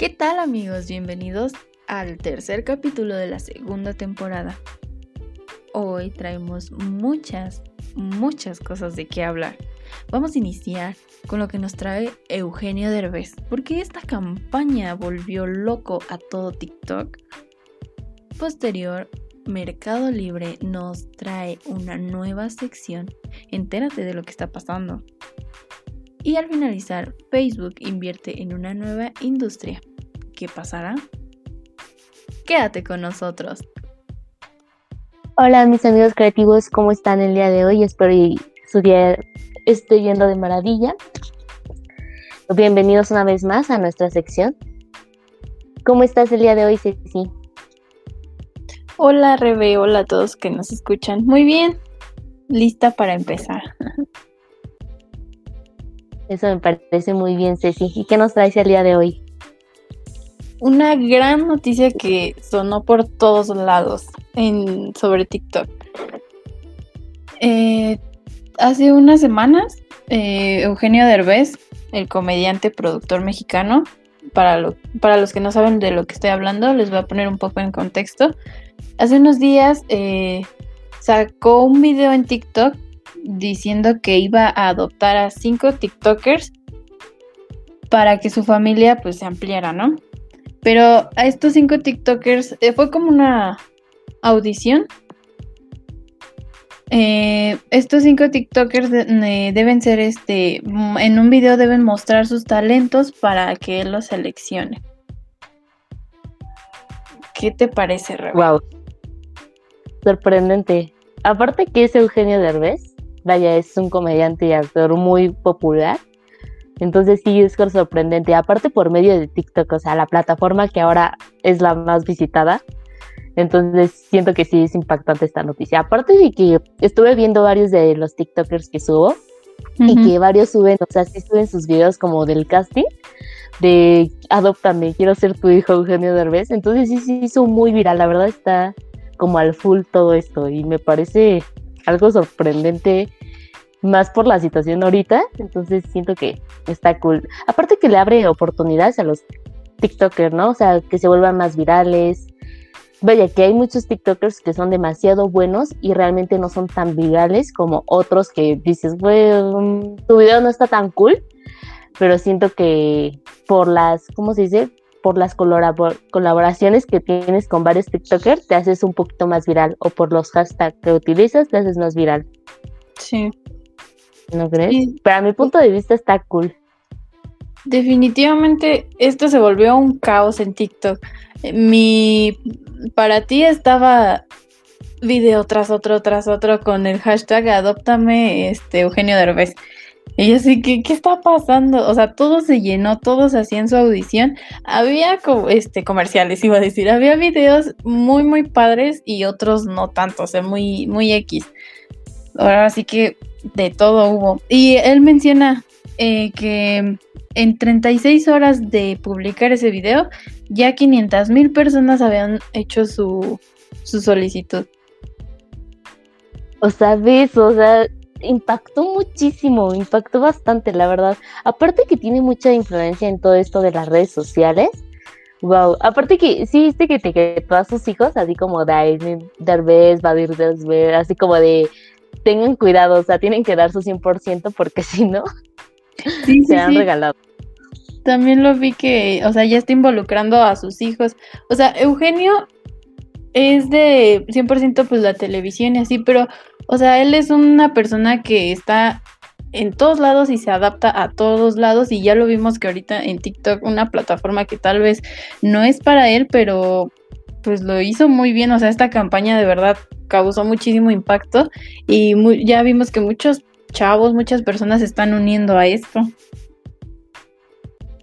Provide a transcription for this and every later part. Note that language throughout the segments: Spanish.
¿Qué tal amigos? Bienvenidos al tercer capítulo de la segunda temporada. Hoy traemos muchas, muchas cosas de qué hablar. Vamos a iniciar con lo que nos trae Eugenio Derbez, porque esta campaña volvió loco a todo TikTok. Posterior, Mercado Libre nos trae una nueva sección. Entérate de lo que está pasando. Y al finalizar, Facebook invierte en una nueva industria. ¿Qué pasará? Quédate con nosotros. Hola mis amigos creativos, ¿cómo están el día de hoy? Espero que su día esté yendo de maravilla. Bienvenidos una vez más a nuestra sección. ¿Cómo estás el día de hoy, Ceci? Hola Rebe, hola a todos que nos escuchan. Muy bien, lista para empezar. Eso me parece muy bien, Ceci. ¿Y qué nos traes el día de hoy? Una gran noticia que sonó por todos lados en, sobre TikTok. Eh, hace unas semanas, eh, Eugenio Derbez, el comediante productor mexicano, para, para los que no saben de lo que estoy hablando, les voy a poner un poco en contexto. Hace unos días eh, sacó un video en TikTok diciendo que iba a adoptar a cinco TikTokers para que su familia pues se ampliara, ¿no? Pero a estos cinco TikTokers eh, fue como una audición. Eh, estos cinco TikTokers deben ser este, en un video deben mostrar sus talentos para que él los seleccione. ¿Qué te parece, Rebe? Wow. Sorprendente. Aparte que es Eugenio Derbez, vaya, es un comediante y actor muy popular. Entonces sí es sorprendente. Aparte por medio de TikTok, o sea, la plataforma que ahora es la más visitada. Entonces siento que sí es impactante esta noticia. Aparte de que estuve viendo varios de los TikTokers que subo y que varios suben, o sea, sí suben sus videos como del casting de Adóptame, quiero ser tu hijo Eugenio Derbez. Entonces sí se hizo muy viral, la verdad está como al full todo esto y me parece algo sorprendente más por la situación ahorita, entonces siento que está cool. Aparte que le abre oportunidades a los TikTokers, ¿no? O sea, que se vuelvan más virales. Vaya, que hay muchos TikTokers que son demasiado buenos y realmente no son tan virales como otros que dices, bueno, tu video no está tan cool, pero siento que por las, ¿cómo se dice? por las colaboraciones que tienes con varios TikTokers, te haces un poquito más viral o por los hashtags que utilizas, te haces más viral. Sí. ¿No crees? Para mi punto de vista está cool. Definitivamente esto se volvió un caos en TikTok. Mi para ti estaba video tras otro tras otro con el hashtag adóptame este Eugenio Derbez. Y así que, ¿qué está pasando? O sea, todo se llenó, todos hacían su audición. Había este, comerciales, iba a decir, había videos muy, muy padres y otros no tanto, o sea, muy, muy X. Ahora sí que de todo hubo. Y él menciona eh, que en 36 horas de publicar ese video, ya 500 mil personas habían hecho su, su solicitud. O sea, ves, o sea, impactó muchísimo, impactó bastante, la verdad. Aparte que tiene mucha influencia en todo esto de las redes sociales. Wow, aparte que sí viste que te quedó a sus hijos, así como Daisy, Derbez, Badir Derbez, así como de tengan cuidado, o sea, tienen que dar su 100% porque si no, se han regalado. También lo vi que, o sea, ya está involucrando a sus hijos. O sea, Eugenio es de 100% pues la televisión y así, pero o sea, él es una persona que está en todos lados y se adapta a todos lados y ya lo vimos que ahorita en TikTok, una plataforma que tal vez no es para él, pero pues lo hizo muy bien, o sea, esta campaña de verdad causó muchísimo impacto y ya vimos que muchos chavos, muchas personas se están uniendo a esto.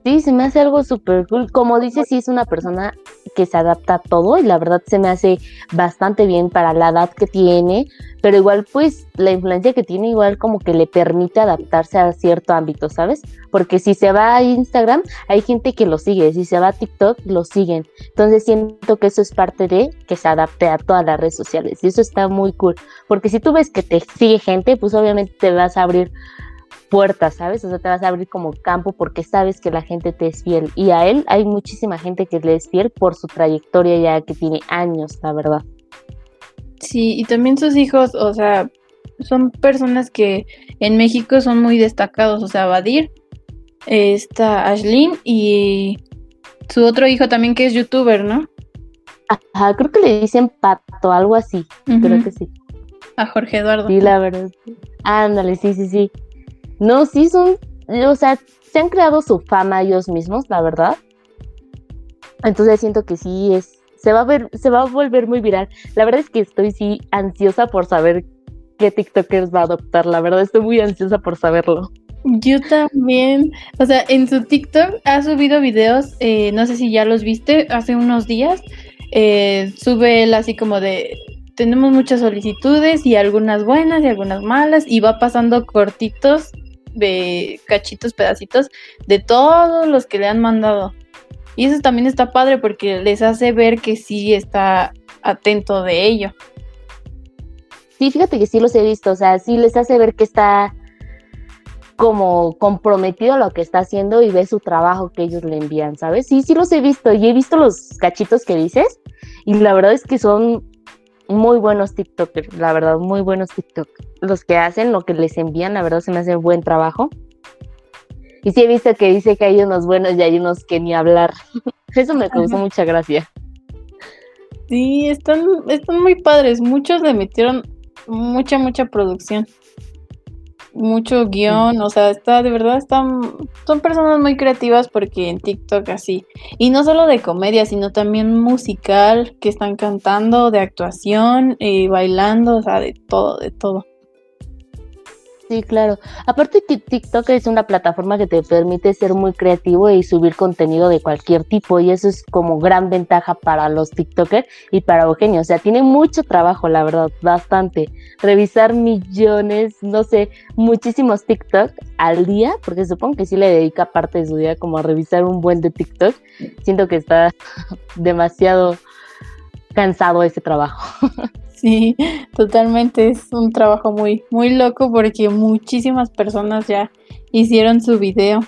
Sí, se me hace algo súper cool. Como dices, sí es una persona que se adapta a todo y la verdad se me hace bastante bien para la edad que tiene, pero igual pues la influencia que tiene igual como que le permite adaptarse a cierto ámbito, ¿sabes? Porque si se va a Instagram hay gente que lo sigue, si se va a TikTok lo siguen. Entonces siento que eso es parte de que se adapte a todas las redes sociales y eso está muy cool, porque si tú ves que te sigue gente, pues obviamente te vas a abrir puertas, ¿sabes? O sea, te vas a abrir como campo porque sabes que la gente te es fiel. Y a él hay muchísima gente que le es fiel por su trayectoria ya que tiene años, la verdad. Sí, y también sus hijos, o sea, son personas que en México son muy destacados, o sea, Badir, está Ashlyn y su otro hijo también que es youtuber, ¿no? Ajá, creo que le dicen pato, algo así, creo que sí. A Jorge Eduardo. Sí, la verdad. Ándale, sí, sí, sí. No, sí son, o sea, se han creado su fama ellos mismos, la verdad. Entonces siento que sí es, se va a ver, se va a volver muy viral. La verdad es que estoy sí ansiosa por saber qué TikTokers va a adoptar. La verdad estoy muy ansiosa por saberlo. Yo también. O sea, en su TikTok ha subido videos, eh, no sé si ya los viste, hace unos días. Eh, sube él así como de, tenemos muchas solicitudes y algunas buenas y algunas malas y va pasando cortitos de cachitos, pedacitos de todos los que le han mandado. Y eso también está padre porque les hace ver que sí está atento de ello. Sí, fíjate que sí los he visto, o sea, sí les hace ver que está como comprometido a lo que está haciendo y ve su trabajo que ellos le envían, ¿sabes? Sí, sí los he visto y he visto los cachitos que dices y la verdad es que son muy buenos TikTokers, la verdad, muy buenos TikTok. Los que hacen lo que les envían, la verdad se me hace buen trabajo. Y sí he visto que dice que hay unos buenos y hay unos que ni hablar. Eso me causó mucha gracia. Sí, están, están muy padres. Muchos le metieron mucha, mucha producción mucho guion, o sea, está de verdad están son personas muy creativas porque en TikTok así. Y no solo de comedia, sino también musical, que están cantando, de actuación, y bailando, o sea, de todo, de todo. Sí, claro. Aparte que TikTok es una plataforma que te permite ser muy creativo y subir contenido de cualquier tipo y eso es como gran ventaja para los TikTokers y para Eugenio. O sea, tiene mucho trabajo, la verdad, bastante. Revisar millones, no sé, muchísimos TikTok al día, porque supongo que sí le dedica parte de su día como a revisar un buen de TikTok. Siento que está demasiado cansado ese trabajo. Sí, totalmente. Es un trabajo muy, muy loco porque muchísimas personas ya hicieron su video.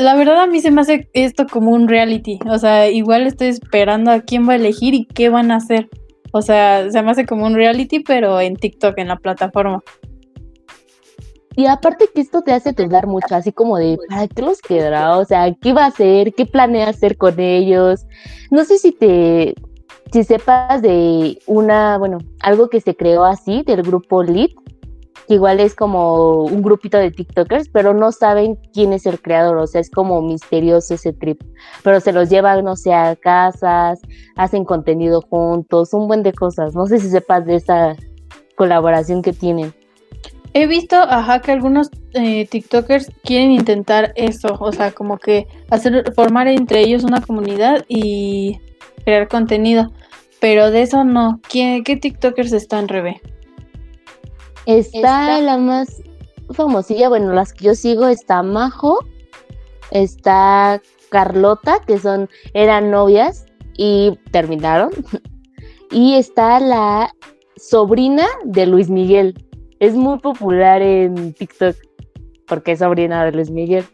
La verdad a mí se me hace esto como un reality. O sea, igual estoy esperando a quién va a elegir y qué van a hacer. O sea, se me hace como un reality, pero en TikTok, en la plataforma. Y aparte que esto te hace dudar mucho, así como de, ¿para qué los quedará? O sea, ¿qué va a hacer? ¿Qué planea hacer con ellos? No sé si te, si sepas de una, bueno, algo que se creó así del grupo Lit, que igual es como un grupito de TikTokers, pero no saben quién es el creador, o sea, es como misterioso ese trip, pero se los llevan, no sé, a casas, hacen contenido juntos, un buen de cosas, no sé si sepas de esa colaboración que tienen. He visto, ajá, que algunos eh, TikTokers quieren intentar eso, o sea, como que hacer, formar entre ellos una comunidad y crear contenido. Pero de eso no. ¿Qué, qué TikTokers están, Rebe? Está, la más famosilla, bueno, las que yo sigo está Majo, está Carlota, que son, eran novias y terminaron. Y está la sobrina de Luis Miguel. Es muy popular en TikTok porque es sobrina de Luis Miguel.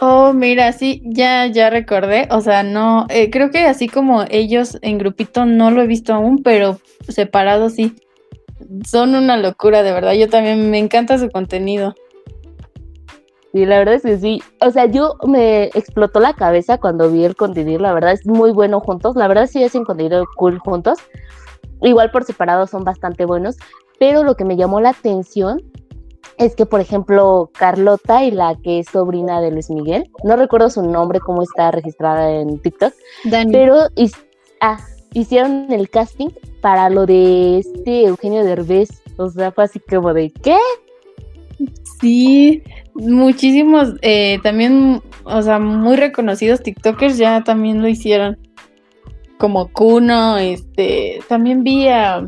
Oh, mira, sí, ya, ya recordé. O sea, no, eh, creo que así como ellos en grupito no lo he visto aún, pero separado sí. Son una locura, de verdad. Yo también me encanta su contenido. Sí, la verdad es que sí. O sea, yo me explotó la cabeza cuando vi el contenido. La verdad es muy bueno juntos. La verdad sí es un cool juntos. Igual por separado son bastante buenos. Pero lo que me llamó la atención es que, por ejemplo, Carlota y la que es sobrina de Luis Miguel, no recuerdo su nombre, cómo está registrada en TikTok, pero ah, hicieron el casting para lo de este Eugenio Derbez. O sea, fue así como de, ¿qué? Sí, muchísimos, eh, también, o sea, muy reconocidos TikTokers ya también lo hicieron. Como Kuno, este, también vi a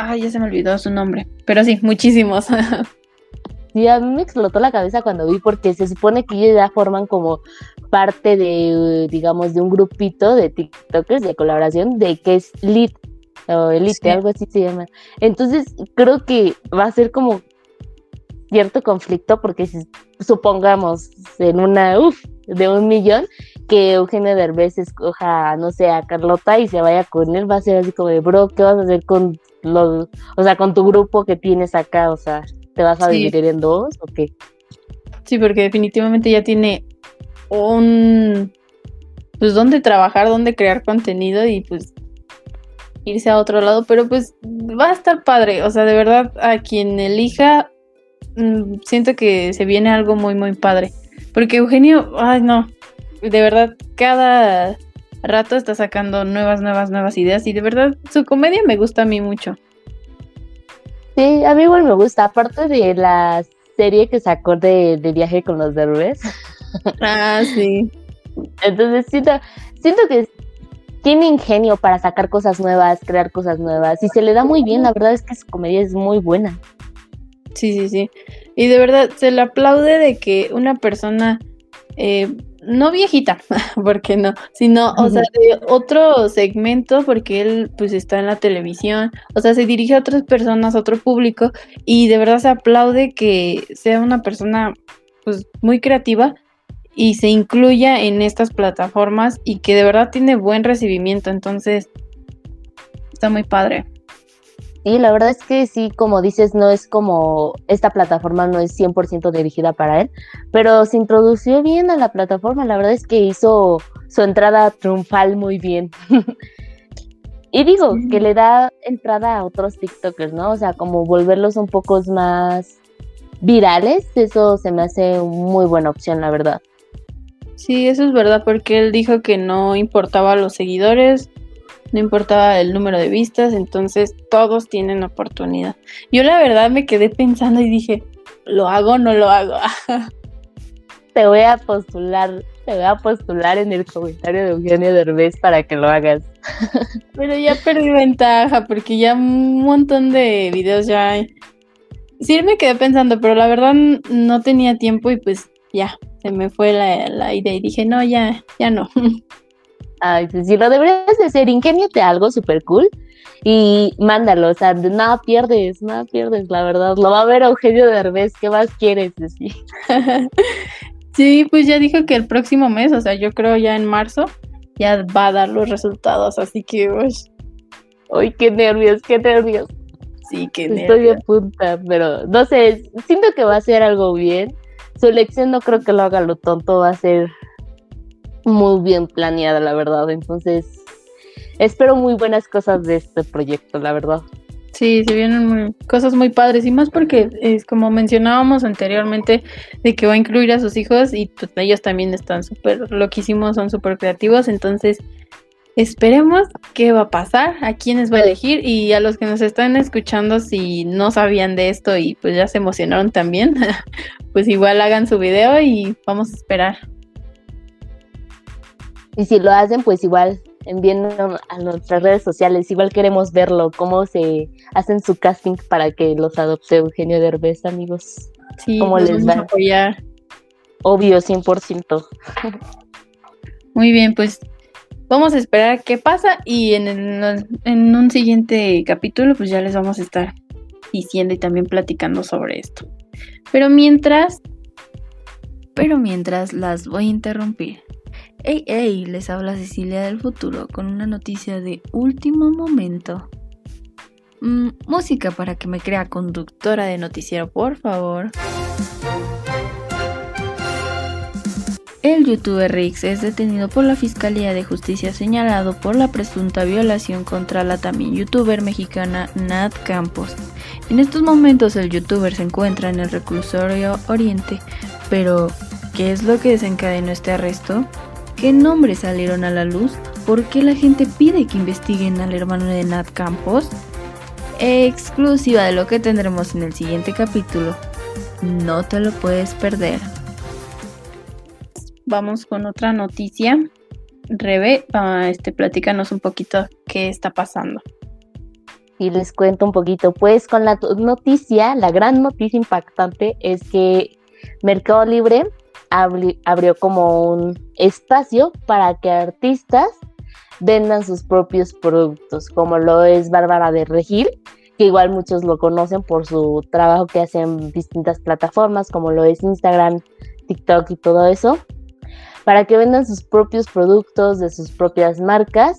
Ay, ya se me olvidó su nombre. Pero sí, muchísimos. sí, a mí me explotó la cabeza cuando vi, porque se supone que ellos ya forman como parte de, digamos, de un grupito de TikTokers de colaboración de que es Lit, o Elite, algo así se llama. Entonces, creo que va a ser como cierto conflicto porque si supongamos en una, uff, de un millón, que Eugenio Derbez escoja, no sé, a Carlota y se vaya con él, va a ser así como de, bro, ¿qué vas a hacer con los, o sea, con tu grupo que tienes acá? O sea, ¿te vas a dividir en dos o qué? Sí, porque definitivamente ya tiene un, pues, dónde trabajar, dónde crear contenido y pues irse a otro lado, pero pues va a estar padre, o sea, de verdad, a quien elija, mm, siento que se viene algo muy, muy padre. Porque Eugenio, ay no, de verdad, cada rato está sacando nuevas, nuevas, nuevas ideas y de verdad su comedia me gusta a mí mucho. Sí, a mí igual me gusta, aparte de la serie que sacó de, de viaje con los derbes. Ah, sí. Entonces siento, siento que tiene ingenio para sacar cosas nuevas, crear cosas nuevas y se le da muy bien, la verdad es que su comedia es muy buena. Sí, sí, sí. Y de verdad se le aplaude de que una persona, eh, no viejita, porque no, sino, o sea, de otro segmento, porque él pues está en la televisión, o sea, se dirige a otras personas, a otro público, y de verdad se aplaude que sea una persona pues muy creativa y se incluya en estas plataformas y que de verdad tiene buen recibimiento, entonces está muy padre. Sí, la verdad es que sí, como dices, no es como esta plataforma no es 100% dirigida para él, pero se introdució bien a la plataforma, la verdad es que hizo su entrada triunfal muy bien. y digo, que le da entrada a otros TikTokers, ¿no? O sea, como volverlos un poco más virales, eso se me hace muy buena opción, la verdad. Sí, eso es verdad, porque él dijo que no importaba los seguidores, no importaba el número de vistas, entonces todos tienen oportunidad. Yo la verdad me quedé pensando y dije, ¿lo hago o no lo hago? te voy a postular, te voy a postular en el comentario de Eugenio Derbez para que lo hagas. Pero ya perdí ventaja porque ya un montón de videos ya hay. Sí me quedé pensando, pero la verdad no tenía tiempo y pues ya, se me fue la, idea y dije, no, ya, ya no. Ay, si lo deberías de hacer, ingéniate algo súper cool y mándalo, o sea, nada pierdes, nada pierdes, la verdad. Lo va a ver Eugenio Derbez, ¿qué más quieres decir? sí, pues ya dijo que el próximo mes, o sea, yo creo ya en marzo, ya va a dar los resultados, así que, uy. Uy, qué nervios, qué nervios. Sí, qué nervios. Estoy de punta, pero no sé, siento que va a ser algo bien su elección no creo que lo haga lo tonto, va a ser muy bien planeada, la verdad. Entonces, espero muy buenas cosas de este proyecto, la verdad. Sí, se vienen cosas muy padres y más porque es como mencionábamos anteriormente de que va a incluir a sus hijos y pues ellos también están súper loquísimos, son súper creativos, entonces Esperemos qué va a pasar, a quiénes va a elegir y a los que nos están escuchando si no sabían de esto y pues ya se emocionaron también, pues igual hagan su video y vamos a esperar. Y si lo hacen, pues igual envíen a nuestras redes sociales, igual queremos verlo, cómo se hacen su casting para que los adopte Eugenio Derbez, amigos. Sí, ¿Cómo les va? a apoyar. Obvio, 100%. Muy bien, pues vamos a esperar qué pasa y en, en un siguiente capítulo pues ya les vamos a estar diciendo y también platicando sobre esto. Pero mientras, pero mientras las voy a interrumpir. Hey, hey, les habla Cecilia del futuro con una noticia de último momento. Mm, música para que me crea conductora de noticiero, por favor. El youtuber Rix es detenido por la Fiscalía de Justicia señalado por la presunta violación contra la también youtuber mexicana Nat Campos. En estos momentos el youtuber se encuentra en el reclusorio Oriente, pero ¿qué es lo que desencadenó este arresto? ¿Qué nombres salieron a la luz? ¿Por qué la gente pide que investiguen al hermano de Nat Campos? Exclusiva de lo que tendremos en el siguiente capítulo. No te lo puedes perder vamos con otra noticia. Rebe, este, platícanos un poquito qué está pasando. Y les cuento un poquito, pues con la noticia, la gran noticia impactante es que Mercado Libre abrió como un espacio para que artistas vendan sus propios productos, como lo es Bárbara de Regil, que igual muchos lo conocen por su trabajo que hace en distintas plataformas, como lo es Instagram, TikTok y todo eso, para que vendan sus propios productos de sus propias marcas.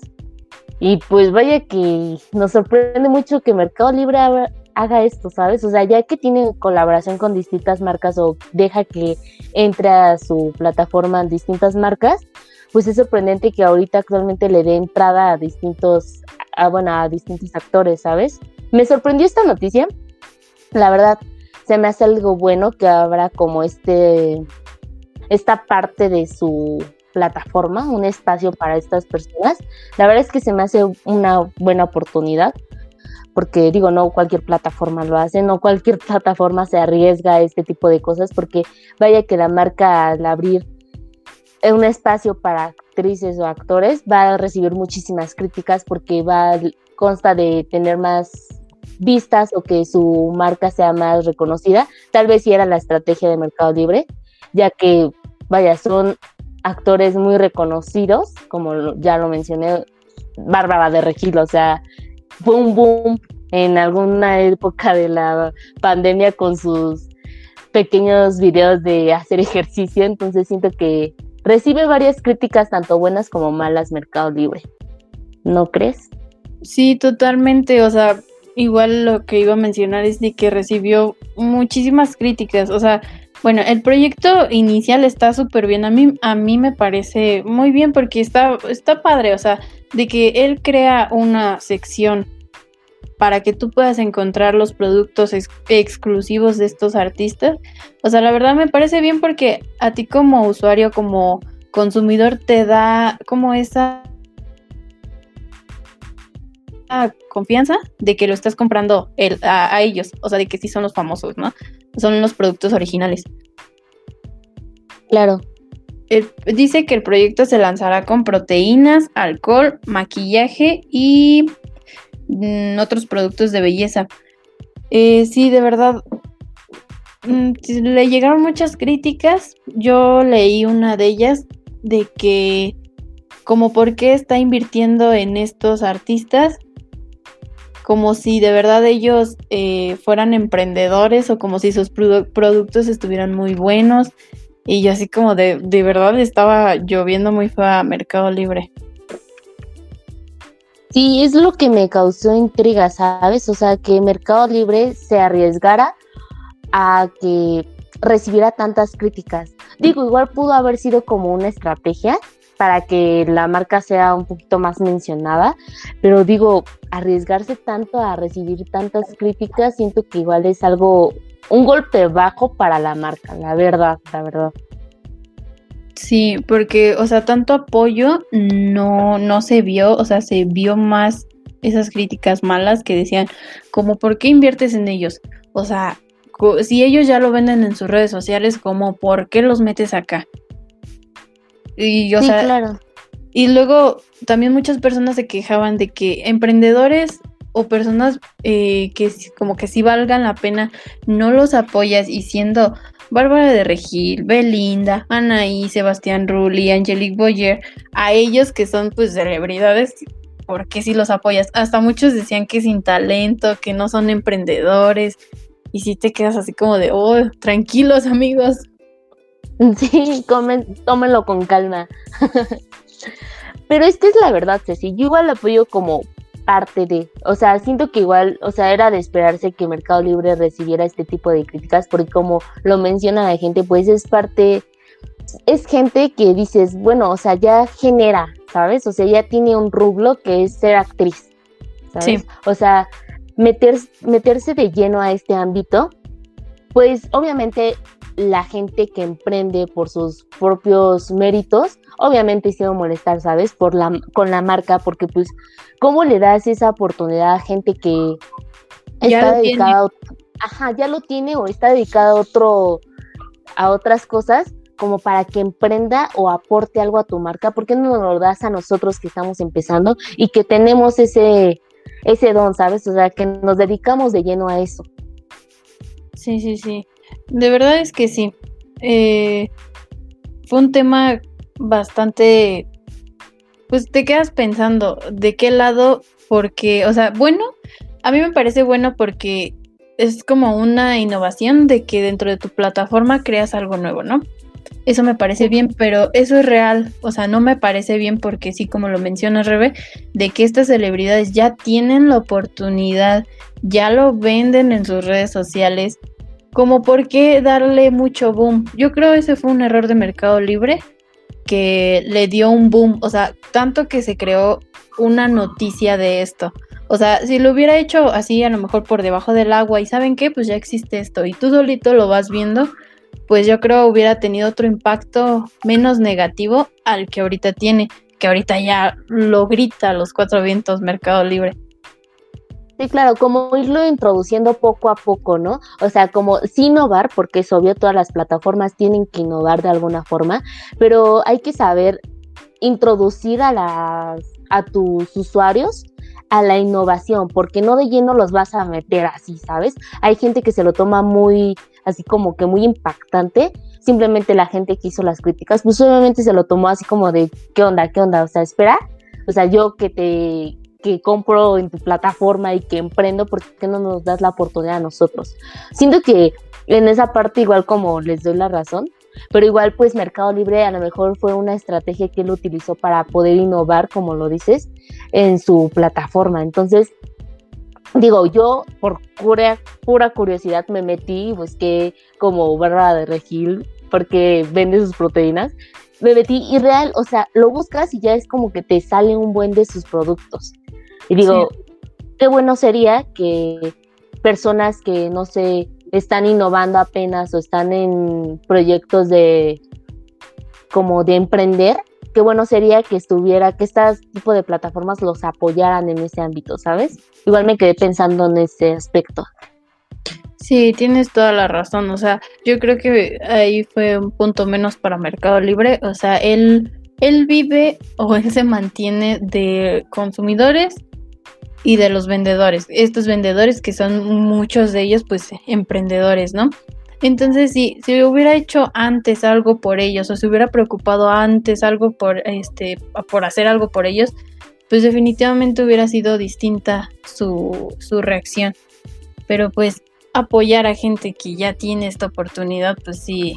Y pues vaya que nos sorprende mucho que Mercado Libre haga esto, ¿sabes? O sea, ya que tiene colaboración con distintas marcas o deja que entre a su plataforma distintas marcas, pues es sorprendente que ahorita actualmente le dé entrada a distintos, a, bueno, a distintos actores, ¿sabes? Me sorprendió esta noticia, la verdad, se me hace algo bueno que habrá como este, esta parte de su plataforma, un espacio para estas personas. La verdad es que se me hace una buena oportunidad porque digo, no cualquier plataforma lo hace, no cualquier plataforma se arriesga a este tipo de cosas, porque vaya que la marca al abrir un espacio para actrices o actores va a recibir muchísimas críticas porque va consta de tener más vistas o que su marca sea más reconocida. Tal vez si era la estrategia de Mercado Libre, ya que, vaya, son actores muy reconocidos, como ya lo mencioné, Bárbara de Regil, o sea, boom, boom en alguna época de la pandemia con sus pequeños videos de hacer ejercicio, entonces siento que recibe varias críticas, tanto buenas como malas, Mercado Libre. ¿No crees? Sí, totalmente. O sea, igual lo que iba a mencionar es de que recibió muchísimas críticas. O sea, bueno, el proyecto inicial está súper bien. A mí, a mí me parece muy bien porque está, está padre. O sea, de que él crea una sección para que tú puedas encontrar los productos exclusivos de estos artistas. O sea, la verdad me parece bien porque a ti como usuario, como consumidor, te da como esa confianza de que lo estás comprando a, ellos, o sea, de que sí son los famosos, ¿no? Son los productos originales. Claro. dice que el proyecto se lanzará con proteínas, alcohol, maquillaje y mm, otros productos de belleza. Eh, sí, de verdad. Mm, le llegaron muchas críticas. Yo leí una de ellas de que como por qué está invirtiendo en estos artistas como si de verdad ellos eh, fueran emprendedores o como si sus productos estuvieran muy buenos. Y yo así como de, de verdad estaba lloviendo muy feo a Mercado Libre. Sí, es lo que me causó intriga, ¿sabes? O sea, que Mercado Libre se arriesgara a que recibiera tantas críticas. Digo, igual pudo haber sido como una estrategia, para que la marca sea un poquito más mencionada, pero digo, arriesgarse tanto a recibir tantas críticas, siento que igual es algo, un golpe bajo para la marca, la verdad, la verdad. Sí, porque, o sea, tanto apoyo no, no se vio, o sea, se vio más esas críticas malas que decían, como, ¿por qué inviertes en ellos? O sea, si ellos ya lo venden en sus redes sociales, como, ¿por qué los metes acá? Y, sí, claro. Y luego también muchas personas se quejaban de que emprendedores o personas eh, que como que sí valgan la pena, no los apoyas y siendo Bárbara de Regil, Belinda, Anaí, Sebastián Rulli, Angelique Boyer, a ellos que son pues celebridades, ¿por qué si los apoyas? Hasta muchos decían que sin talento, que no son emprendedores, y si te quedas así como de, oh, tranquilos amigos, Sí, comen, tómenlo con calma. Pero es que es la verdad, Ceci. Yo igual apoyo como parte de, o sea, siento que igual, o sea, era de esperarse que Mercado Libre recibiera este tipo de críticas, porque como lo menciona la gente, pues es parte, es gente que dices, bueno, o sea, ya genera, ¿sabes? O sea, ya tiene un rublo que es ser actriz, ¿sabes? O sea, meterse de lleno a este ámbito, pues obviamente la gente que emprende por sus propios méritos, obviamente se va a molestar, ¿sabes? Por la, con la marca, porque pues, ¿cómo le das esa oportunidad a gente que está dedicada a, ajá, ya lo tiene o está dedicada a otro, a otras cosas, como para que emprenda o aporte algo a tu marca? ¿Por qué no nos lo das a nosotros que estamos empezando y que tenemos ese, ese don, ¿sabes? O sea, que nos dedicamos de lleno a eso. Sí, sí, sí. De verdad es que sí. Eh, fue un tema bastante, pues te quedas pensando de qué lado, porque, o sea, bueno, a mí me parece bueno porque es como una innovación de que dentro de tu plataforma creas algo nuevo, ¿no? Eso me parece bien, pero eso es real. O sea, no me parece bien porque sí, como lo mencionas, Rebe, de que estas celebridades ya tienen la oportunidad, ya lo venden en sus redes sociales. Como por qué darle mucho boom. Yo creo ese fue un error de Mercado Libre que le dio un boom. O sea, tanto que se creó una noticia de esto. O sea, si lo hubiera hecho así, a lo mejor por debajo del agua, y saben qué, pues ya existe esto, y tú solito lo vas viendo, pues yo creo hubiera tenido otro impacto menos negativo al que ahorita tiene, que ahorita ya lo grita los cuatro vientos Mercado Libre. Sí, claro, como irlo introduciendo poco a poco, ¿no? O sea, como sí innovar, porque es obvio, todas las plataformas tienen que innovar de alguna forma, pero hay que saber introducir a las a tus usuarios a la innovación, porque no de lleno los vas a meter así, ¿sabes? Hay gente que se lo toma muy así como que muy impactante. Simplemente la gente que hizo las críticas, pues obviamente se lo tomó así como de, ¿qué onda? ¿Qué onda? O sea, espera. O sea, yo que te que compro en tu plataforma y que emprendo, ¿por qué no nos das la oportunidad a nosotros? Siento que en esa parte igual como les doy la razón, pero igual pues Mercado Libre a lo mejor fue una estrategia que él utilizó para poder innovar, como lo dices, en su plataforma. Entonces, digo, yo por pura, pura curiosidad me metí y busqué como barra de regil porque vende sus proteínas. Me metí y real, o sea, lo buscas y ya es como que te sale un buen de sus productos. Y digo, qué bueno sería que personas que, no sé, están innovando apenas o están en proyectos de como de emprender, qué bueno sería que estuviera, que este tipo de plataformas los apoyaran en ese ámbito, ¿sabes? Igual me quedé pensando en ese aspecto. Sí, tienes toda la razón. O sea, yo creo que ahí fue un punto menos para Mercado Libre. O sea, él, él vive o él se mantiene de consumidores y de los vendedores. Estos vendedores que son muchos de ellos, pues emprendedores, ¿no? Entonces, si, si hubiera hecho antes algo por ellos o se hubiera preocupado antes algo por, este, por hacer algo por ellos, pues definitivamente hubiera sido distinta su, su reacción. Pero pues apoyar a gente que ya tiene esta oportunidad, pues sí,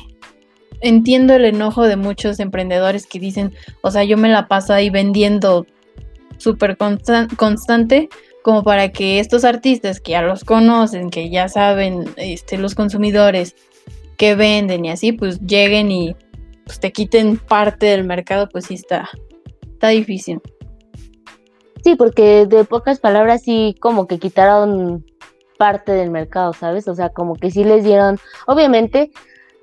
entiendo el enojo de muchos emprendedores que dicen, o sea, yo me la paso ahí vendiendo súper constante, como para que estos artistas que ya los conocen, que ya saben este, los consumidores que venden y así, pues lleguen y pues, te quiten parte del mercado, pues sí está, está difícil. Sí, porque de pocas palabras sí como que quitaron parte del mercado, ¿sabes? O sea, como que sí les dieron, obviamente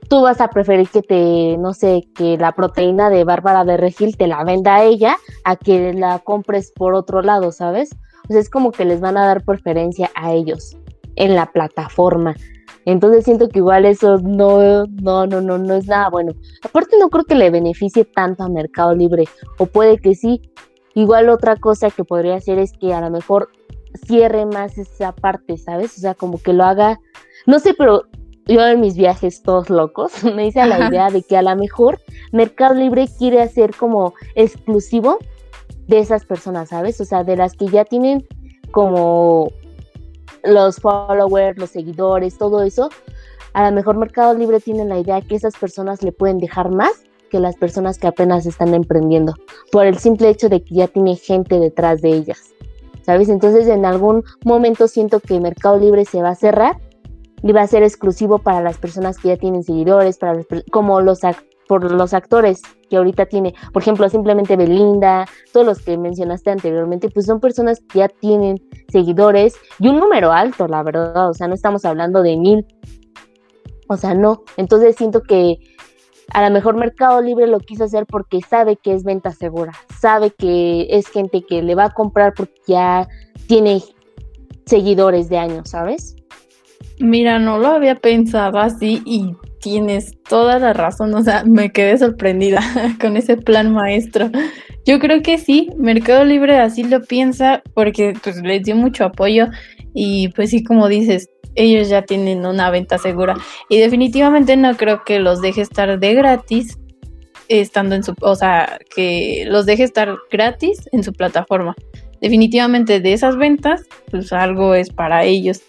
tú vas a preferir que te, no sé, que la proteína de Bárbara de Regil te la venda a ella a que la compres por otro lado, ¿sabes? pues es como que les van a dar preferencia a ellos en la plataforma. Entonces siento que igual eso no, no, no, no, no es nada bueno. Aparte no creo que le beneficie tanto a Mercado Libre, o puede que sí. Igual otra cosa que podría hacer es que a lo mejor cierre más esa parte, ¿sabes? O sea, como que lo haga, no sé, pero yo en mis viajes todos locos me hice la idea de que a lo mejor Mercado Libre quiere hacer como exclusivo de esas personas, ¿sabes? O sea, de las que ya tienen como los followers, los seguidores, todo eso, a lo mejor Mercado Libre tiene la idea que esas personas le pueden dejar más que las personas que apenas están emprendiendo, por el simple hecho de que ya tiene gente detrás de ellas, ¿sabes? Entonces en algún momento siento que Mercado Libre se va a cerrar y va a ser exclusivo para las personas que ya tienen seguidores, para como los, por los actores que ahorita tiene, por ejemplo, simplemente Belinda, todos los que mencionaste anteriormente, pues son personas que ya tienen seguidores y un número alto, la verdad, o sea, no estamos hablando de mil, o sea, no, entonces siento que a lo mejor Mercado Libre lo quiso hacer porque sabe que es venta segura, sabe que es gente que le va a comprar porque ya tiene seguidores de años, ¿sabes? Mira, no lo había pensado así y tienes toda la razón, o sea, me quedé sorprendida con ese plan maestro. Yo creo que sí, Mercado Libre así lo piensa porque pues les dio mucho apoyo y pues sí, como dices, ellos ya tienen una venta segura y definitivamente no creo que los deje estar de gratis estando en su, o sea, que los deje estar gratis en su plataforma. definitivamente de esas ventas, pues algo es para ellos.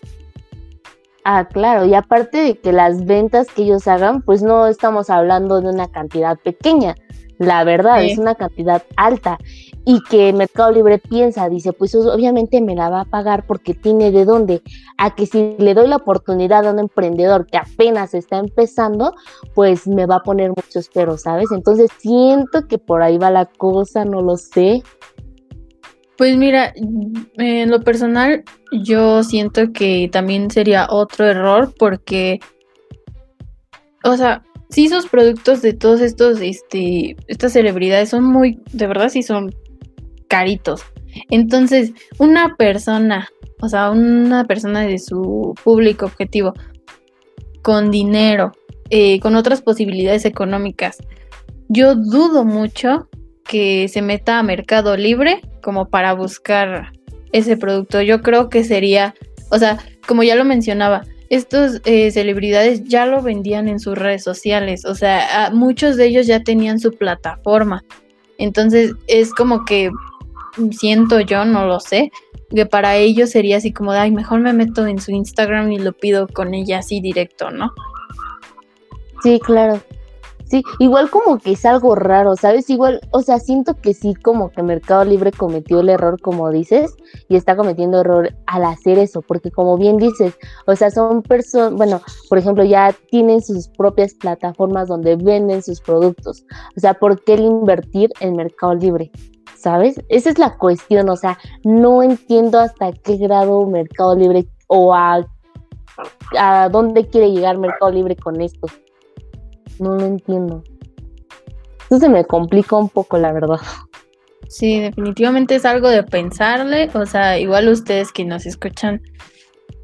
Ah, claro, y aparte de que las ventas que ellos hagan, pues no estamos hablando de una cantidad pequeña, la verdad, es una cantidad alta y que Mercado Libre piensa, dice, pues obviamente me la va a pagar porque tiene de dónde, a que si le doy la oportunidad a un emprendedor que apenas está empezando, pues me va a poner muchos peros, ¿sabes? Entonces siento que por ahí va la cosa, no lo sé. Pues mira, en lo personal yo siento que también sería otro error porque, o sea, sí sus productos de todos estos, este, estas celebridades son muy, de verdad sí son caritos. Entonces, una persona, o sea, una persona de su público objetivo, con dinero, eh, con otras posibilidades económicas, yo dudo mucho que se meta a Mercado Libre como para buscar ese producto. Yo creo que sería, o sea, como ya lo mencionaba, estos eh, celebridades ya lo vendían en sus redes sociales, o sea, muchos de ellos ya tenían su plataforma. Entonces es como que siento yo, no lo sé, que para ellos sería así como de, ay, mejor me meto en su Instagram y lo pido con ella así directo, ¿no? Sí, claro. Sí, igual como que es algo raro, ¿sabes? Igual, o sea, siento que sí como que Mercado Libre cometió el error, como dices, y está cometiendo error al hacer eso, porque como bien dices, o sea, son personas, bueno, por ejemplo, ya tienen sus propias plataformas donde venden sus productos. O sea, ¿por qué el invertir en Mercado Libre? ¿Sabes? Esa es la cuestión, o sea, no entiendo hasta qué grado Mercado Libre o a, a dónde quiere llegar Mercado Libre con esto. No lo entiendo. Se me complica un poco, la verdad. Sí, definitivamente es algo de pensarle, o sea, igual ustedes que nos escuchan,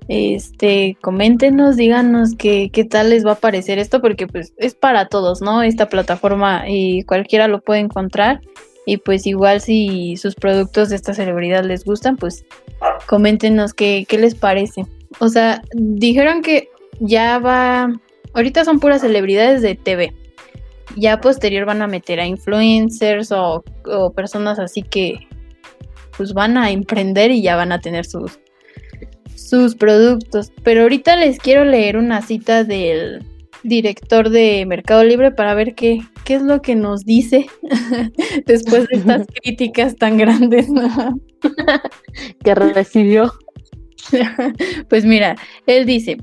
este, coméntenos, díganos qué, qué tal les va a parecer esto, porque pues es para todos, ¿no? Esta plataforma y cualquiera lo puede encontrar y pues igual si sus productos de esta celebridad les gustan, pues coméntenos qué, qué les parece. O sea, dijeron que ya va, ahorita son puras celebridades de TV. Ya posterior van a meter a influencers o, personas así que pues van a emprender y ya van a tener sus, sus productos. Pero ahorita les quiero leer una cita del director de Mercado Libre para ver qué, qué es lo que nos dice después de estas críticas tan grandes que recibió. pues mira, él dice,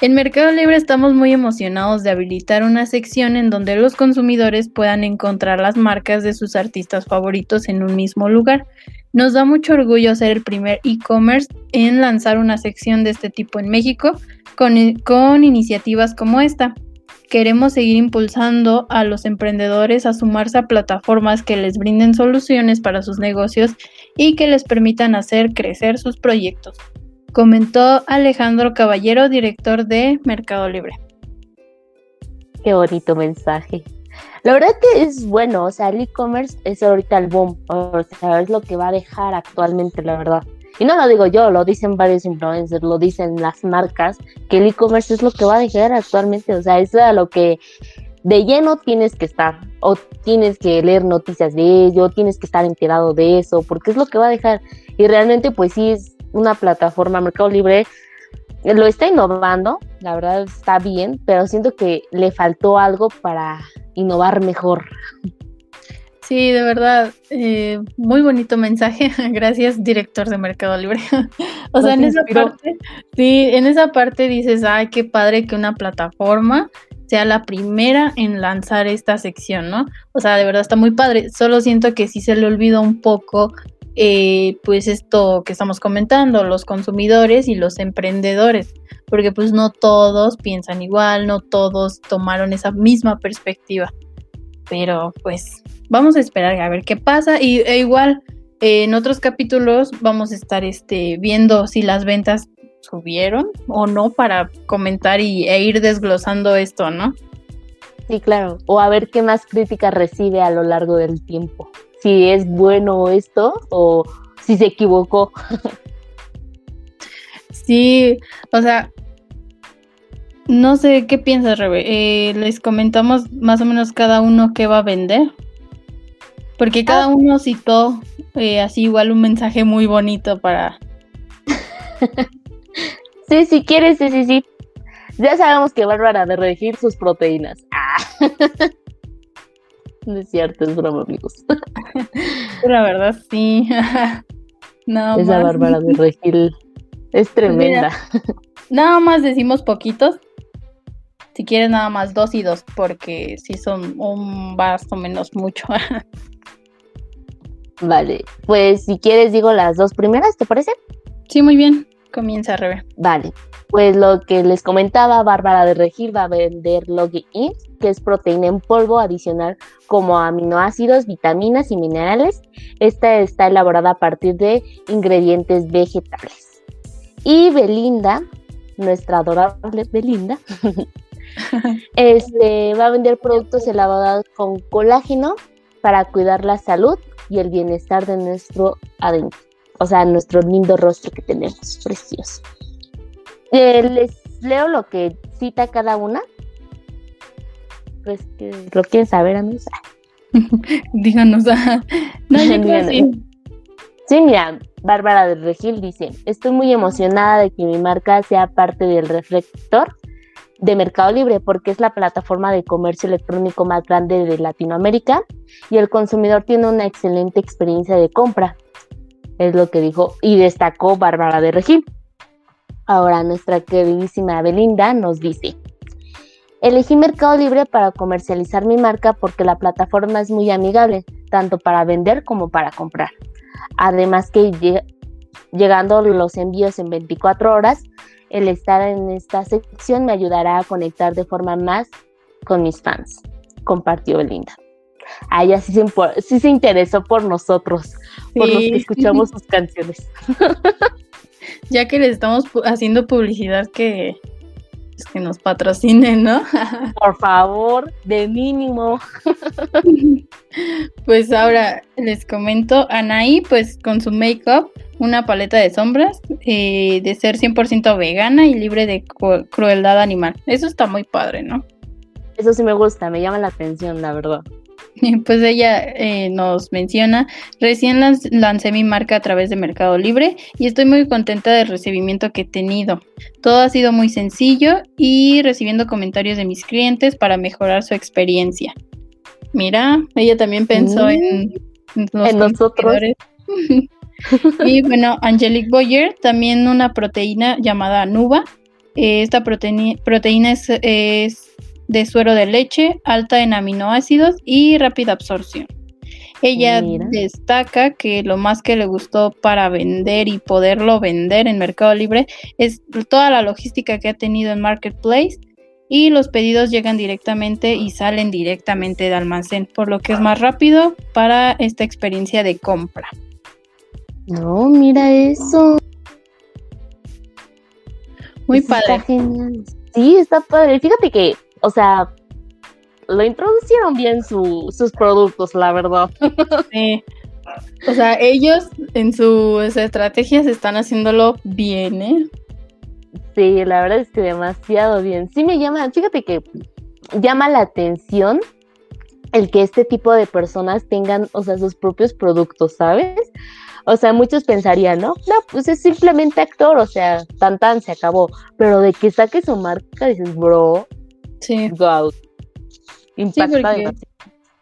en Mercado Libre estamos muy emocionados de habilitar una sección en donde los consumidores puedan encontrar las marcas de sus artistas favoritos en un mismo lugar. Nos da mucho orgullo ser el primer e-commerce en lanzar una sección de este tipo en México con, iniciativas como esta. Queremos seguir impulsando a los emprendedores a sumarse a plataformas que les brinden soluciones para sus negocios y que les permitan hacer crecer sus proyectos, comentó Alejandro Caballero, director de Mercado Libre. Qué bonito mensaje. La verdad que es bueno, o sea, el e-commerce es ahorita el boom, o sea, es lo que va a dejar actualmente, la verdad. Y no lo digo yo, lo dicen varios influencers, lo dicen las marcas, que el e-commerce es lo que va a dejar actualmente, o sea, es a lo que de lleno tienes que estar, o tienes que leer noticias de ello, tienes que estar enterado de eso, porque es lo que va a dejar. Y realmente, pues sí, es una plataforma, Mercado Libre, lo está innovando, la verdad está bien, pero siento que le faltó algo para innovar mejor. Sí, de verdad, eh, muy bonito mensaje. Gracias, director de Mercado Libre. o sea, en esa parte, sí, en esa parte dices, ay, qué padre que una plataforma sea la primera en lanzar esta sección, ¿no? O sea, de verdad está muy padre. Solo siento que sí se le olvida un poco, eh, pues esto que estamos comentando, los consumidores y los emprendedores, porque pues no todos piensan igual, no todos tomaron esa misma perspectiva. Pero pues vamos a esperar a ver qué pasa. Y e igual en otros capítulos vamos a estar este, viendo si las ventas subieron o no para comentar y, e ir desglosando esto, ¿no? Sí, claro. O a ver qué más críticas recibe a lo largo del tiempo. Si es bueno esto o si se equivocó. sí, o sea, no sé qué piensas, Rebe. Eh, les comentamos más o menos cada uno qué va a vender. Porque cada ah. uno citó eh, así igual un mensaje muy bonito para... sí, si quieres, sí, sí, sí. Ya sabemos que Bárbara de regir sus proteínas. Ah. no es cierto, es broma, amigos. La verdad, sí. no, Esa Bárbara de regir es tremenda. nada más decimos poquitos. Si quieres nada más dos y dos, porque si son un más o menos mucho. Vale, pues si quieres digo las dos primeras, ¿te parece? Sí, muy bien. Comienza, Rebe. Vale, pues lo que les comentaba, Bárbara de Regir va a vender Logi que es proteína en polvo adicional como aminoácidos, vitaminas y minerales. Esta está elaborada a partir de ingredientes vegetales. Y Belinda, nuestra adorable Belinda, este, va a vender productos elaborados con colágeno para cuidar la salud y el bienestar de nuestro adentro o sea, nuestro lindo rostro que tenemos, precioso. Eh, les leo lo que cita cada una. Pues que lo quieren saber, amigos. Díganos. Ah. No, Sí, mira, Bárbara del Regil dice, estoy muy emocionada de que mi marca sea parte del reflector de Mercado Libre porque es la plataforma de comercio electrónico más grande de Latinoamérica y el consumidor tiene una excelente experiencia de compra es lo que dijo y destacó Bárbara de Regil. Ahora nuestra queridísima Belinda nos dice, elegí Mercado Libre para comercializar mi marca porque la plataforma es muy amigable, tanto para vender como para comprar. Además que llegando los envíos en 24 horas, el estar en esta sección me ayudará a conectar de forma más con mis fans, compartió Belinda a ella sí se, interesó por nosotros, por los que escuchamos sus canciones. ya que les estamos haciendo publicidad que, pues, que nos patrocinen, ¿no? por favor, de mínimo. pues ahora les comento, Anaí, pues con su make-up, una paleta de sombras, eh, de ser 100% vegana y libre de crueldad animal. Eso está muy padre, ¿no? Eso sí me gusta, me llama la atención, la verdad. Pues ella eh, nos menciona, recién lancé mi marca a través de Mercado Libre y estoy muy contenta del recibimiento que he tenido. Todo ha sido muy sencillo y recibiendo comentarios de mis clientes para mejorar su experiencia. Mira, ella también pensó mm. en, nosotros. y bueno, Angelique Boyer, también una proteína llamada Nuba. Eh, esta proteína es de suero de leche, alta en aminoácidos y rápida absorción. Ella destaca que lo más que le gustó para vender y poderlo vender en Mercado Libre es toda la logística que ha tenido en Marketplace y los pedidos llegan directamente y salen directamente de almacén, por lo que es más rápido para esta experiencia de compra. No, mira eso. Muy padre. Sí, está padre. Fíjate que o sea, lo introducieron bien sus productos, la verdad. Sí. O sea, ellos en sus estrategias están haciéndolo bien, ¿eh? Sí, la verdad es que demasiado bien. Sí me llama, fíjate que llama la atención el que este tipo de personas tengan, o sea, sus propios productos, ¿sabes? O sea, muchos pensarían, ¿no? No, pues es simplemente actor, o sea, tan tan se acabó. Pero de que saque su marca, dices, bro, Sí. Wow. Impacta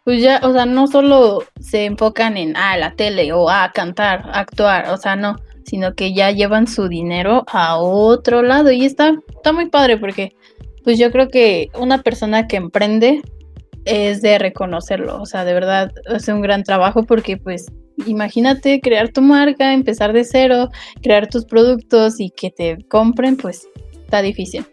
Pues ya, o sea, no solo se enfocan en ah, la tele o a ah, cantar, actuar, o sea, no, sino que ya llevan su dinero a otro lado y está, está muy padre porque pues yo creo que una persona que emprende es de reconocerlo, o sea, de verdad hace un gran trabajo porque pues imagínate crear tu marca, empezar de cero, crear tus productos y que te compren, pues está difícil.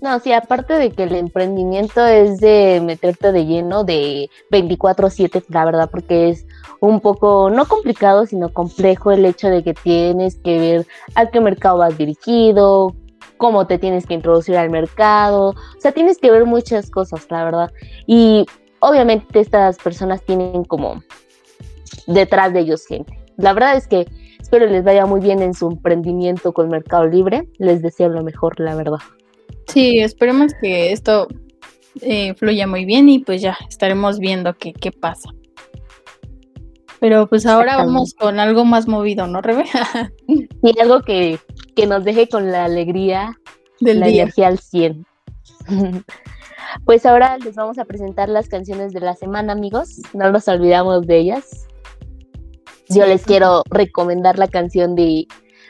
No, sí, aparte de que el emprendimiento es de meterte de lleno de 24/7, la verdad, porque es un poco, no complicado, sino complejo el hecho de que tienes que ver a qué mercado vas dirigido, cómo te tienes que introducir al mercado, o sea, tienes que ver muchas cosas, la verdad. Y obviamente estas personas tienen como detrás de ellos gente. La verdad es que espero les vaya muy bien en su emprendimiento con Mercado Libre, les deseo lo mejor, la verdad. Sí, esperemos que esto eh, fluya muy bien y pues ya estaremos viendo qué, qué pasa. Pero pues ahora vamos con algo más movido, ¿no, Rebe? y algo que, que, nos deje con la alegría, Del la día. energía al 100. pues ahora les vamos a presentar las canciones de la semana, amigos. No nos olvidamos de ellas. Yo Sí. les quiero recomendar la canción de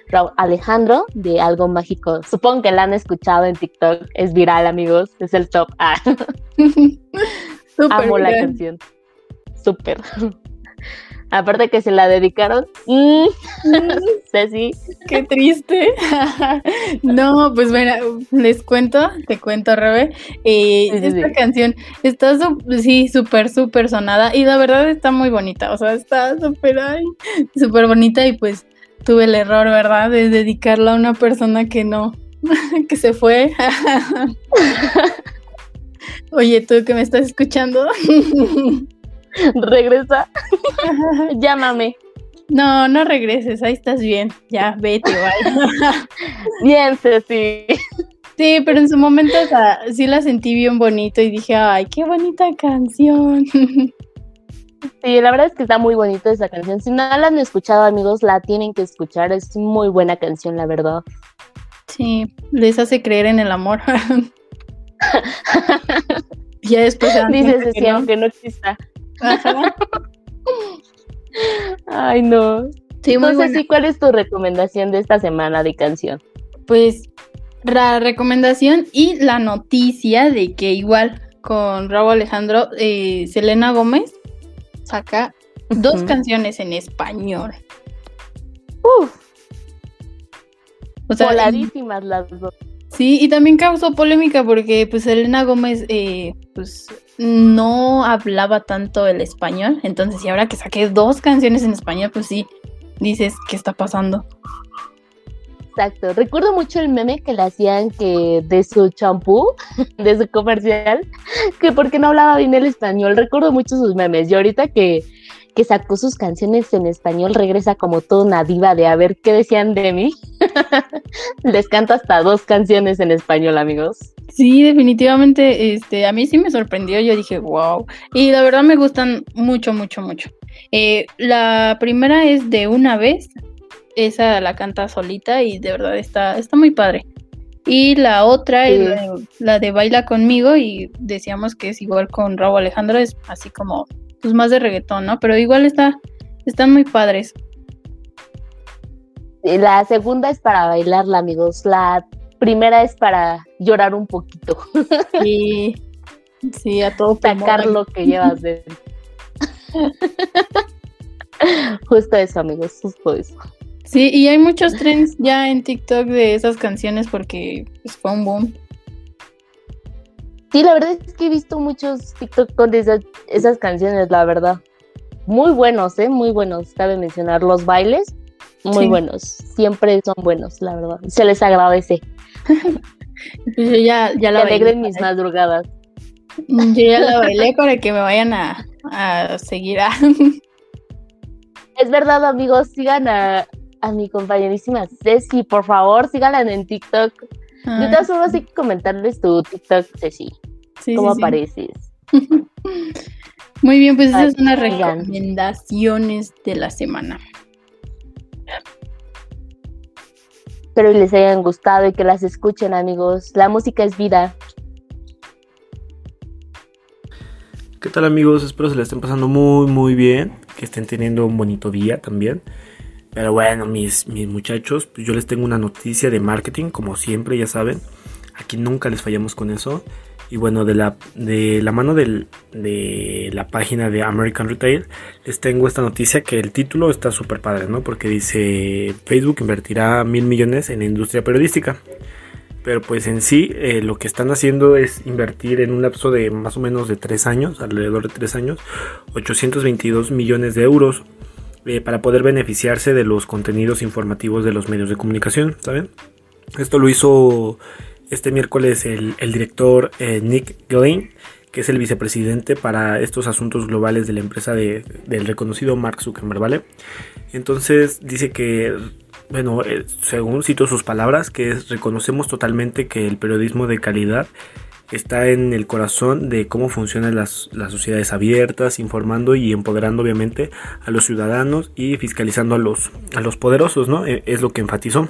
Raúl Alejandro de Algo Mágico. Supongo que la han escuchado en TikTok. Es viral, amigos. Es el top. Ah, amo la canción. Súper. Aparte que se la dedicaron. mm, Ceci. Qué triste. no, pues bueno, les cuento, te cuento, Rebe. Eh, Sí, sí, esta sí. canción está, su- sí, súper, súper sonada y la verdad está muy bonita. O sea, está súper, ay, súper bonita y pues tuve el error, ¿verdad? De dedicarla a una persona que no, que se fue. Oye, tú que me estás escuchando. Regresa. Llámame. No, no regreses, ahí estás bien. Ya, vete. Bien, Ceci. Sí, pero en su momento o sea, sí la sentí bien bonito y dije, ay, qué bonita canción. Sí, la verdad es que está muy bonita esa canción. Si no la han escuchado, amigos, la tienen que escuchar. Es muy buena canción, la verdad. Sí, les hace creer en el amor. ya después se dan Dice cuenta Ceci, que no. aunque no exista. Ajá. Ay, no. Sí, muy Entonces, sí, ¿cuál es tu recomendación de esta semana de canción? Pues la recomendación y la noticia de que igual con Raúl Alejandro, eh, Selena Gómez saca dos canciones en español. Uf, O sea, voladísimas las dos. Sí, y también causó polémica porque pues Selena Gómez eh, pues no hablaba tanto el español, entonces y ahora que saqué dos canciones en español, pues sí, dices, ¿qué está pasando? Exacto. Recuerdo mucho el meme que le hacían que de su champú, de su comercial, que porque no hablaba bien el español. Recuerdo mucho sus memes. Y ahorita que, que sacó sus canciones en español, regresa como toda una diva de a ver qué decían de mí. Les canto hasta dos canciones en español, amigos. Sí, definitivamente, este, a mí sí me sorprendió, yo dije, wow, y la verdad me gustan mucho, mucho, mucho. Eh, la primera es de una vez, esa la canta solita y de verdad está, está muy padre. Y la otra es la de, la de Baila conmigo y decíamos que es igual con Raúl Alejandro, es así como, pues más de reggaetón, ¿no? Pero igual está, están muy padres. La segunda es para bailarla, amigos. La primera es para llorar un poquito, Y sí, a todo sacar lo que llevas dentro. Justo eso, amigos, justo eso. Sí, y hay muchos trends ya en TikTok de esas canciones porque pues, fue un boom. Sí, la verdad es que he visto muchos TikTok con esas, esas canciones, la verdad. Muy buenos, ¿eh? Muy buenos. Cabe mencionar los bailes, muy Sí. buenos. Siempre son buenos, la verdad. Se les agradece. Yo ya, ya la alegren bailé. mis madrugadas. Yo ya la bailé para que me vayan a, a seguir. ah. Es verdad, amigos, sigan a, a mi compañerísima Ceci, por favor, síganla en TikTok. De todas formas, hay que comentarles tu TikTok, Ceci. Sí, ¿Cómo sí, sí. apareces? Muy bien, pues esas son las recomendaciones de la semana. Espero que les hayan gustado y que las escuchen, amigos. La música es vida. ¿Qué tal amigos? Espero se la estén pasando muy muy bien, que estén teniendo un bonito día también. Pero bueno, mis, mis muchachos, pues yo les tengo una noticia de marketing, como siempre, ya saben. Aquí nunca les fallamos con eso. Y bueno, de la, de la mano del- de la página de American Retail, les tengo esta noticia que el título está súper padre, ¿no? Porque dice Facebook invertirá mil millones en la industria periodística. Pero pues en sí eh, lo que están haciendo es invertir en un lapso de más o menos de 3 años, alrededor de 3 años, 822 millones de euros eh, para poder beneficiarse de los contenidos informativos de los medios de comunicación, ¿saben? Esto lo hizo este miércoles el, director eh, Nick Glenn, que es el vicepresidente para estos asuntos globales de la empresa de- del reconocido Mark Zuckerberg, ¿vale? Entonces dice que, bueno, eh, según cito sus palabras, que es reconocemos totalmente que el periodismo de calidad está en el corazón de cómo funcionan las, sociedades abiertas, informando y empoderando obviamente a los ciudadanos y fiscalizando a los, a los poderosos, ¿no? E, es lo que enfatizó.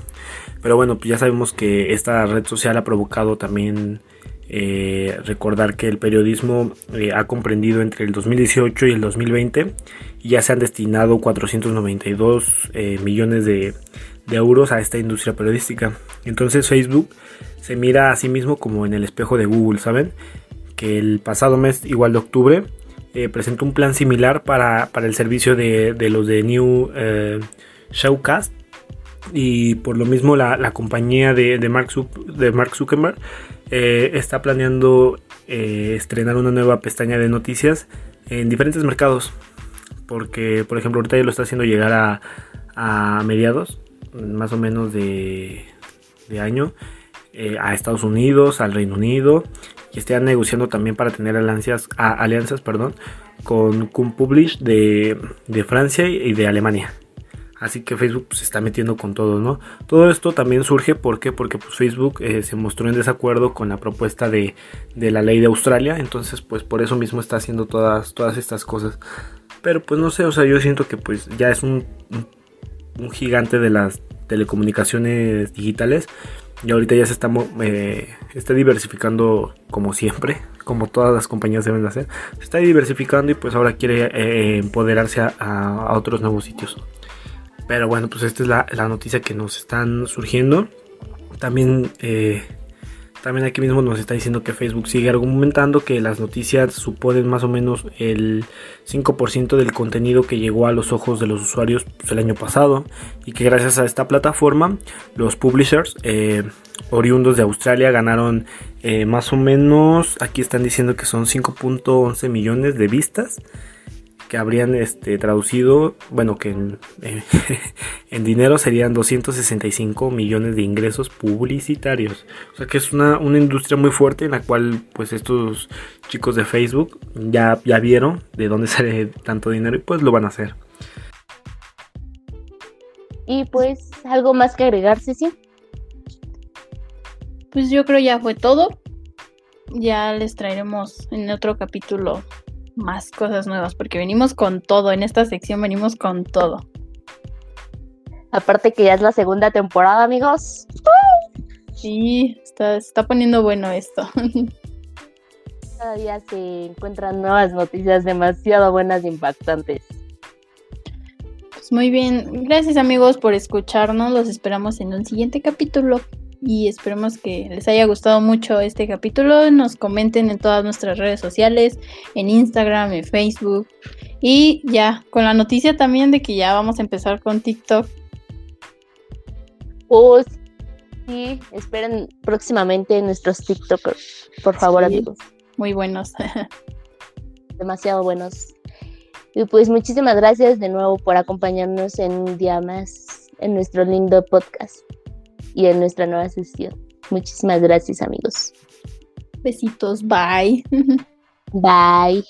Pero bueno, pues ya sabemos que esta red social ha provocado también eh, recordar que el periodismo eh, ha comprendido entre el 2018 y el 2020 y ya se han destinado 492 eh, millones de, de euros a esta industria periodística. Entonces Facebook se mira a sí mismo como en el espejo de Google, ¿saben? Que el pasado mes, igual de octubre, eh, presentó un plan similar para, el servicio de, los de New eh, Showcast. Y por lo mismo la, compañía de, de, Mark, de Mark Zuckerberg eh, está planeando estrenar una nueva pestaña de noticias en diferentes mercados. Porque, por ejemplo, ahorita ya lo está haciendo llegar a, a mediados, más o menos de, de año. Eh, a Estados Unidos, al Reino Unido y estén negociando también para tener alianzas, alianzas perdón, con Publish de, de, Francia y de Alemania. Así que Facebook se está metiendo con todo, ¿no? Todo esto también surge porque porque pues, Facebook eh, se mostró en desacuerdo con la propuesta de, de, la ley de Australia, entonces pues por eso mismo está haciendo todas, todas estas cosas. Pero pues no sé, o sea, yo siento que pues ya es un, un gigante de las telecomunicaciones digitales y ahorita ya se está, eh, está diversificando como siempre, como todas las compañías deben de hacer. Se está diversificando y pues ahora quiere eh, empoderarse a, otros nuevos sitios. Pero bueno, pues esta es la, noticia que nos están surgiendo. También eh, también aquí mismo nos está diciendo que Facebook sigue argumentando que las noticias suponen más o menos el 5% del contenido que llegó a los ojos de los usuarios pues, el año pasado y que gracias a esta plataforma los publishers eh, oriundos de Australia ganaron eh, más o menos, aquí están diciendo que son 5.11 millones de vistas que habrían este, traducido, bueno, que eh, en, dinero serían 265 millones de ingresos publicitarios. O sea que es una, industria muy fuerte en la cual pues estos chicos de Facebook ya, ya vieron de dónde sale tanto dinero y pues lo van a hacer. Y pues algo más que agregar, sí. Pues yo creo ya fue todo. Ya les traeremos en otro capítulo más cosas nuevas, porque venimos con todo, en esta sección venimos con todo. Aparte que ya es la segunda temporada, amigos. Sí, está, está poniendo bueno esto. Cada día se encuentran nuevas noticias demasiado buenas e impactantes. Pues muy bien, gracias amigos por escucharnos, los esperamos en un siguiente capítulo y esperemos que les haya gustado mucho este capítulo. Nos comenten en todas nuestras redes sociales, en Instagram, en Facebook. Y ya, con la noticia también de que ya vamos a empezar con TikTok. Pues sí, esperen próximamente nuestros TikTokers, por favor, amigos. Muy buenos. Demasiado buenos. Y pues muchísimas gracias de nuevo por acompañarnos en un día más en nuestro lindo podcast y en nuestra nueva sesión. Muchísimas gracias amigos. Besitos, bye. Bye.